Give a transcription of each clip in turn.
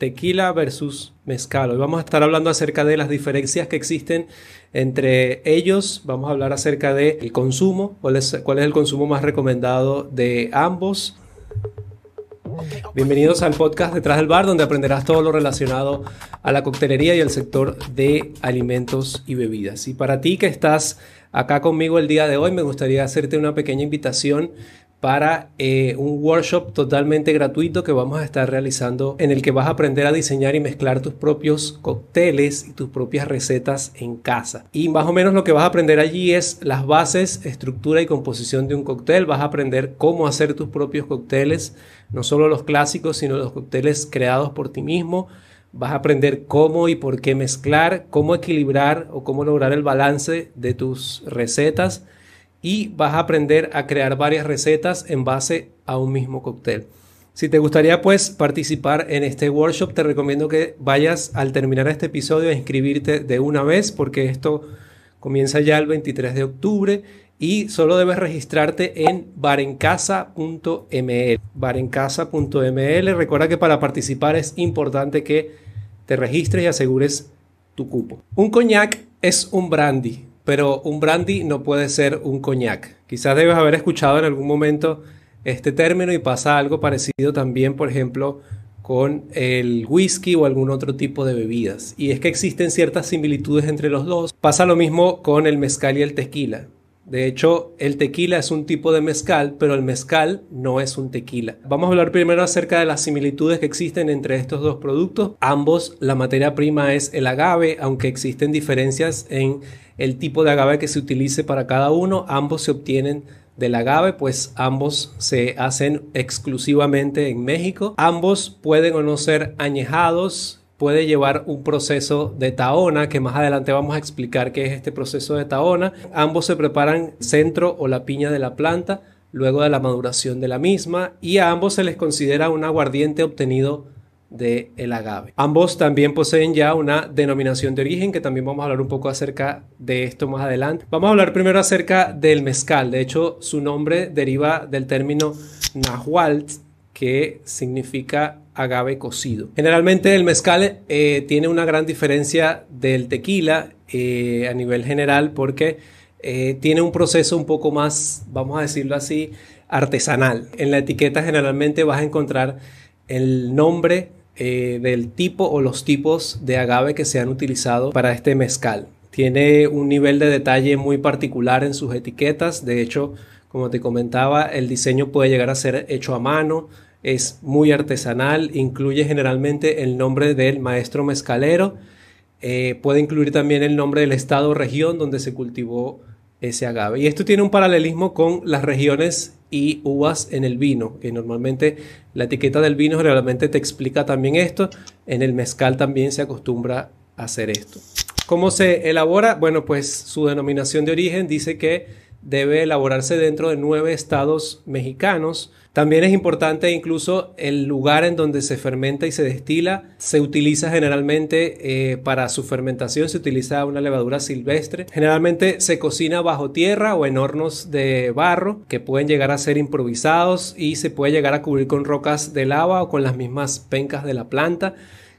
tequila versus mezcal. Hoy vamos a estar hablando acerca de las diferencias que existen entre ellos. Vamos a hablar acerca del consumo, cuál es, cuál es el consumo más recomendado de ambos. Bienvenidos al podcast Detrás del Bar, donde aprenderás todo lo relacionado a la coctelería y al sector de alimentos y bebidas. Y para ti que estás acá conmigo el día de hoy, me gustaría hacerte una pequeña invitación para eh, un workshop totalmente gratuito que vamos a estar realizando en el que vas a aprender a diseñar y mezclar tus propios cócteles y tus propias recetas en casa. Y más o menos lo que vas a aprender allí es las bases, estructura y composición de un cóctel. Vas a aprender cómo hacer tus propios cócteles, no solo los clásicos, sino los cócteles creados por ti mismo. Vas a aprender cómo y por qué mezclar, cómo equilibrar o cómo lograr el balance de tus recetas y vas a aprender a crear varias recetas en base a un mismo cóctel. Si te gustaría pues participar en este workshop, te recomiendo que vayas al terminar este episodio a inscribirte de una vez porque esto comienza ya el 23 de octubre y solo debes registrarte en barencasa.ml. Barencasa.ml. Recuerda que para participar es importante que te registres y asegures tu cupo. Un coñac es un brandy pero un brandy no puede ser un coñac. Quizás debes haber escuchado en algún momento este término y pasa algo parecido también, por ejemplo, con el whisky o algún otro tipo de bebidas. Y es que existen ciertas similitudes entre los dos. Pasa lo mismo con el mezcal y el tequila. De hecho, el tequila es un tipo de mezcal, pero el mezcal no es un tequila. Vamos a hablar primero acerca de las similitudes que existen entre estos dos productos. Ambos, la materia prima es el agave, aunque existen diferencias en el tipo de agave que se utilice para cada uno. Ambos se obtienen del agave, pues ambos se hacen exclusivamente en México. Ambos pueden o no ser añejados, puede llevar un proceso de taona, que más adelante vamos a explicar qué es este proceso de taona. Ambos se preparan centro o la piña de la planta luego de la maduración de la misma y a ambos se les considera un aguardiente obtenido de el agave. Ambos también poseen ya una denominación de origen que también vamos a hablar un poco acerca de esto más adelante. Vamos a hablar primero acerca del mezcal. De hecho, su nombre deriva del término nahualt que significa agave cocido. Generalmente el mezcal eh, tiene una gran diferencia del tequila eh, a nivel general porque eh, tiene un proceso un poco más, vamos a decirlo así, artesanal. En la etiqueta generalmente vas a encontrar el nombre del tipo o los tipos de agave que se han utilizado para este mezcal. Tiene un nivel de detalle muy particular en sus etiquetas. De hecho, como te comentaba, el diseño puede llegar a ser hecho a mano, es muy artesanal, incluye generalmente el nombre del maestro mezcalero, eh, puede incluir también el nombre del estado o región donde se cultivó ese agave. Y esto tiene un paralelismo con las regiones y uvas en el vino, que normalmente la etiqueta del vino generalmente te explica también esto. En el mezcal también se acostumbra a hacer esto. ¿Cómo se elabora? Bueno, pues su denominación de origen dice que debe elaborarse dentro de nueve estados mexicanos. También es importante incluso el lugar en donde se fermenta y se destila. Se utiliza generalmente eh, para su fermentación, se utiliza una levadura silvestre. Generalmente se cocina bajo tierra o en hornos de barro que pueden llegar a ser improvisados y se puede llegar a cubrir con rocas de lava o con las mismas pencas de la planta.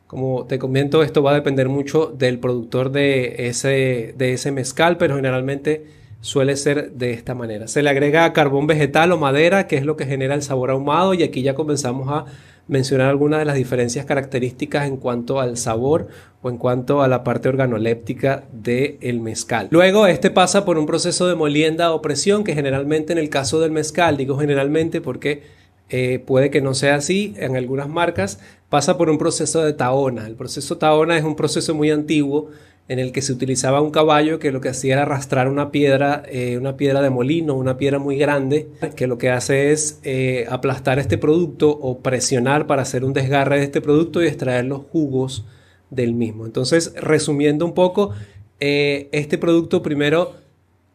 Como te comento, esto va a depender mucho del productor de ese, de ese mezcal, pero generalmente suele ser de esta manera. Se le agrega carbón vegetal o madera, que es lo que genera el sabor ahumado, y aquí ya comenzamos a mencionar algunas de las diferencias características en cuanto al sabor o en cuanto a la parte organoléptica del mezcal. Luego, este pasa por un proceso de molienda o presión, que generalmente en el caso del mezcal, digo generalmente porque eh, puede que no sea así en algunas marcas, pasa por un proceso de taona. El proceso taona es un proceso muy antiguo en el que se utilizaba un caballo que lo que hacía era arrastrar una piedra, eh, una piedra de molino, una piedra muy grande, que lo que hace es eh, aplastar este producto o presionar para hacer un desgarre de este producto y extraer los jugos del mismo. Entonces, resumiendo un poco, eh, este producto primero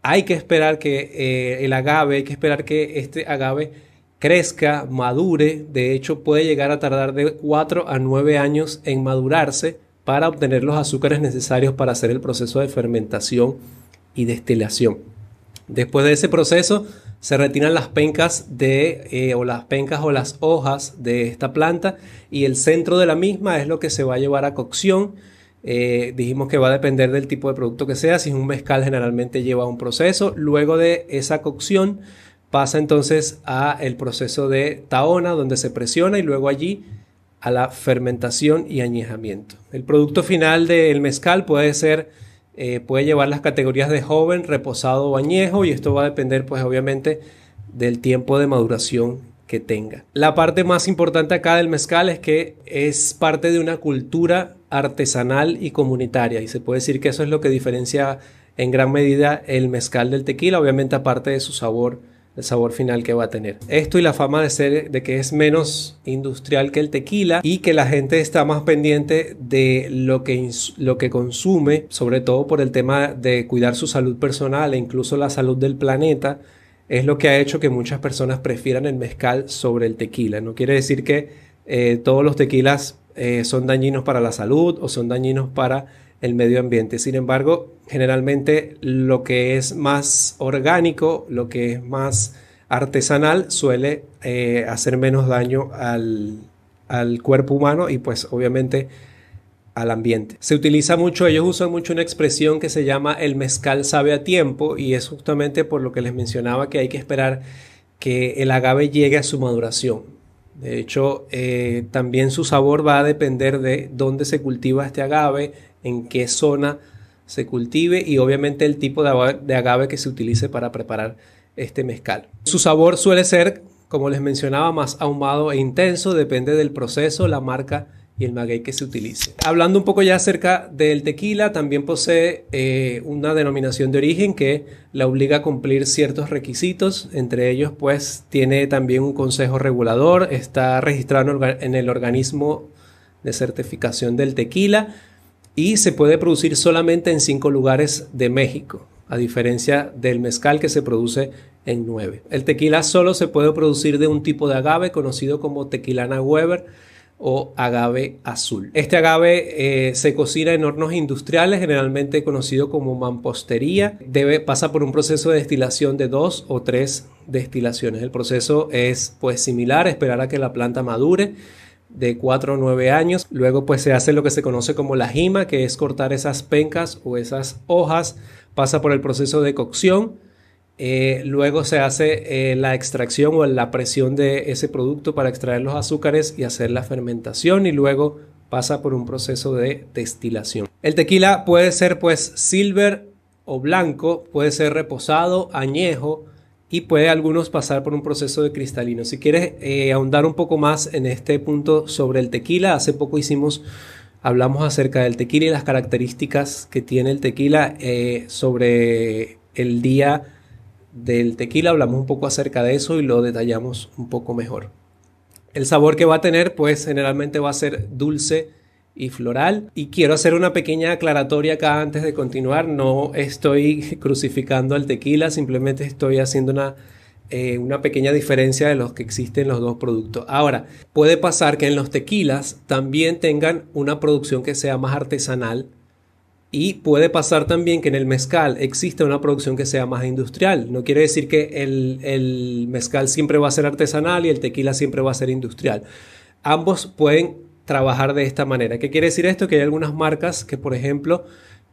hay que esperar que el agave, hay que esperar que este agave crezca, madure, de hecho puede llegar a tardar de 4 a 9 años en madurarse para obtener los azúcares necesarios para hacer el proceso de fermentación y destilación. Después de ese proceso se retiran las pencas de, eh, o las pencas o las hojas de esta planta y el centro de la misma es lo que se va a llevar a cocción. Eh, dijimos que va a depender del tipo de producto que sea. Si es un mezcal generalmente lleva un proceso. Luego de esa cocción pasa entonces a el proceso de taona donde se presiona y luego allí a la fermentación y añejamiento. El producto final del mezcal puede ser eh, puede llevar las categorías de joven, reposado o añejo y esto va a depender pues obviamente del tiempo de maduración que tenga. La parte más importante acá del mezcal es que es parte de una cultura artesanal y comunitaria y se puede decir que eso es lo que diferencia en gran medida el mezcal del tequila, obviamente aparte de su sabor el sabor final que va a tener. Esto y la fama de ser de que es menos industrial que el tequila y que la gente está más pendiente de lo que, lo que consume, sobre todo por el tema de cuidar su salud personal e incluso la salud del planeta, es lo que ha hecho que muchas personas prefieran el mezcal sobre el tequila. No quiere decir que eh, todos los tequilas eh, son dañinos para la salud o son dañinos para el medio ambiente. Sin embargo, generalmente lo que es más orgánico, lo que es más artesanal, suele eh, hacer menos daño al, al cuerpo humano y pues obviamente al ambiente. Se utiliza mucho, ellos usan mucho una expresión que se llama el mezcal sabe a tiempo y es justamente por lo que les mencionaba que hay que esperar que el agave llegue a su maduración. De hecho, eh, también su sabor va a depender de dónde se cultiva este agave, en qué zona se cultive y obviamente el tipo de agave, que se utilice para preparar este mezcal. Su sabor suele ser, como les mencionaba, más ahumado e intenso, depende del proceso, la marca y el maguey que se utilice. Hablando un poco ya acerca del tequila, también posee eh, una denominación de origen que la obliga a cumplir ciertos requisitos, entre ellos pues tiene también un consejo regulador, está registrado en el organismo de certificación del tequila, y se puede producir solamente en cinco lugares de México, a diferencia del mezcal que se produce en nueve. El tequila solo se puede producir de un tipo de agave conocido como tequilana Weber o agave azul. Este agave eh, se cocina en hornos industriales, generalmente conocido como mampostería. Debe, pasa por un proceso de destilación de dos o tres destilaciones. El proceso es pues similar, esperar a que la planta madure de 4 o 9 años. Luego pues se hace lo que se conoce como la jima, que es cortar esas pencas o esas hojas, pasa por el proceso de cocción, eh, luego se hace eh, la extracción o la presión de ese producto para extraer los azúcares y hacer la fermentación y luego pasa por un proceso de destilación. El tequila puede ser pues silver o blanco, puede ser reposado, añejo, y puede algunos pasar por un proceso de cristalino. Si quieres eh, ahondar un poco más en este punto sobre el tequila, hace poco hicimos, hablamos acerca del tequila y las características que tiene el tequila eh, sobre el día del tequila, hablamos un poco acerca de eso y lo detallamos un poco mejor. El sabor que va a tener, pues generalmente va a ser dulce, y floral. Y quiero hacer una pequeña aclaratoria acá antes de continuar. No estoy crucificando al tequila, simplemente estoy haciendo una, eh, una pequeña diferencia de los que existen los dos productos. Ahora, puede pasar que en los tequilas también tengan una producción que sea más artesanal. Y puede pasar también que en el mezcal exista una producción que sea más industrial. No quiere decir que el, el mezcal siempre va a ser artesanal y el tequila siempre va a ser industrial. Ambos pueden trabajar de esta manera. ¿Qué quiere decir esto? Que hay algunas marcas que, por ejemplo,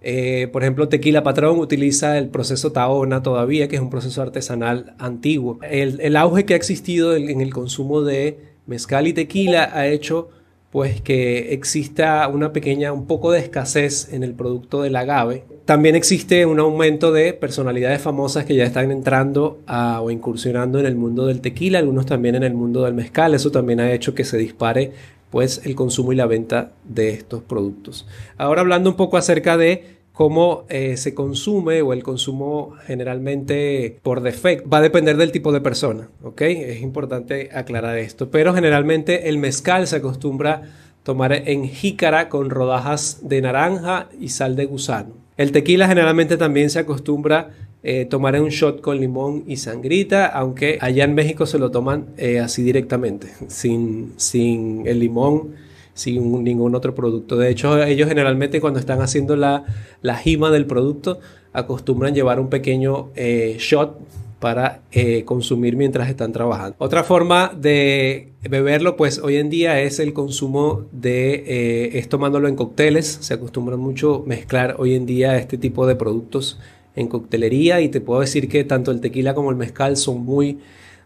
eh, por ejemplo, Tequila Patrón utiliza el proceso Taona todavía, que es un proceso artesanal antiguo. El, auge que ha existido en, el consumo de mezcal y tequila ha hecho pues que exista una pequeña, un poco de escasez en el producto del agave. También existe un aumento de personalidades famosas que ya están entrando o incursionando en el mundo del tequila, algunos también en el mundo del mezcal. Eso también ha hecho que se dispare pues el consumo y la venta de estos productos. Ahora hablando un poco acerca de cómo eh, se consume o el consumo generalmente por defecto va a depender del tipo de persona, ¿ok? Es importante aclarar esto, pero generalmente el mezcal se acostumbra tomar en jícara con rodajas de naranja y sal de gusano. El tequila generalmente también se acostumbra eh, tomar un shot con limón y sangrita, aunque allá en México se lo toman eh, así directamente, sin, sin el limón, sin ningún otro producto. De hecho, ellos generalmente cuando están haciendo la, la jima del producto, acostumbran llevar un pequeño eh, shot para consumir mientras están trabajando. Otra forma de beberlo, pues hoy en día es el consumo de, eh, es tomándolo en cócteles. Se acostumbra mucho mezclar hoy en día este tipo de productos en coctelería y te puedo decir que tanto el tequila como el mezcal son muy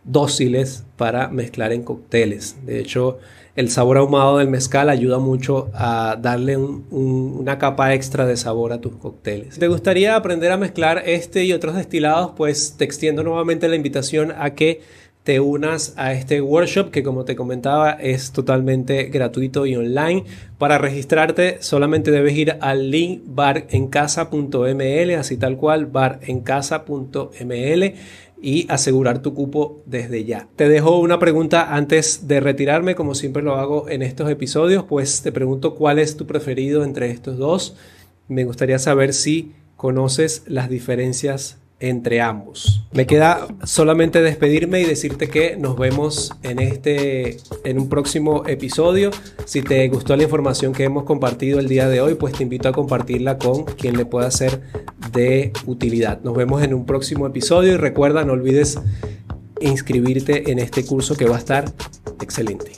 dóciles para mezclar en cócteles. De hecho, el sabor ahumado del mezcal ayuda mucho a darle una capa extra de sabor a tus cócteles. Si te gustaría aprender a mezclar este y otros destilados, pues te extiendo nuevamente la invitación a que te unas a este workshop que como te comentaba es totalmente gratuito y online. Para registrarte solamente debes ir al link barencasa.ml, así tal cual, barencasa.ml y asegurar tu cupo desde ya. Te dejo una pregunta antes de retirarme, como siempre lo hago en estos episodios, pues te pregunto cuál es tu preferido entre estos dos. Me gustaría saber si conoces las diferencias entre ambos. Me queda solamente despedirme y decirte que nos vemos en este en un próximo episodio. Si te gustó la información que hemos compartido el día de hoy, pues te invito a compartirla con quien le pueda ser de utilidad. Nos vemos en un próximo episodio y recuerda no olvides inscribirte en este curso que va a estar excelente.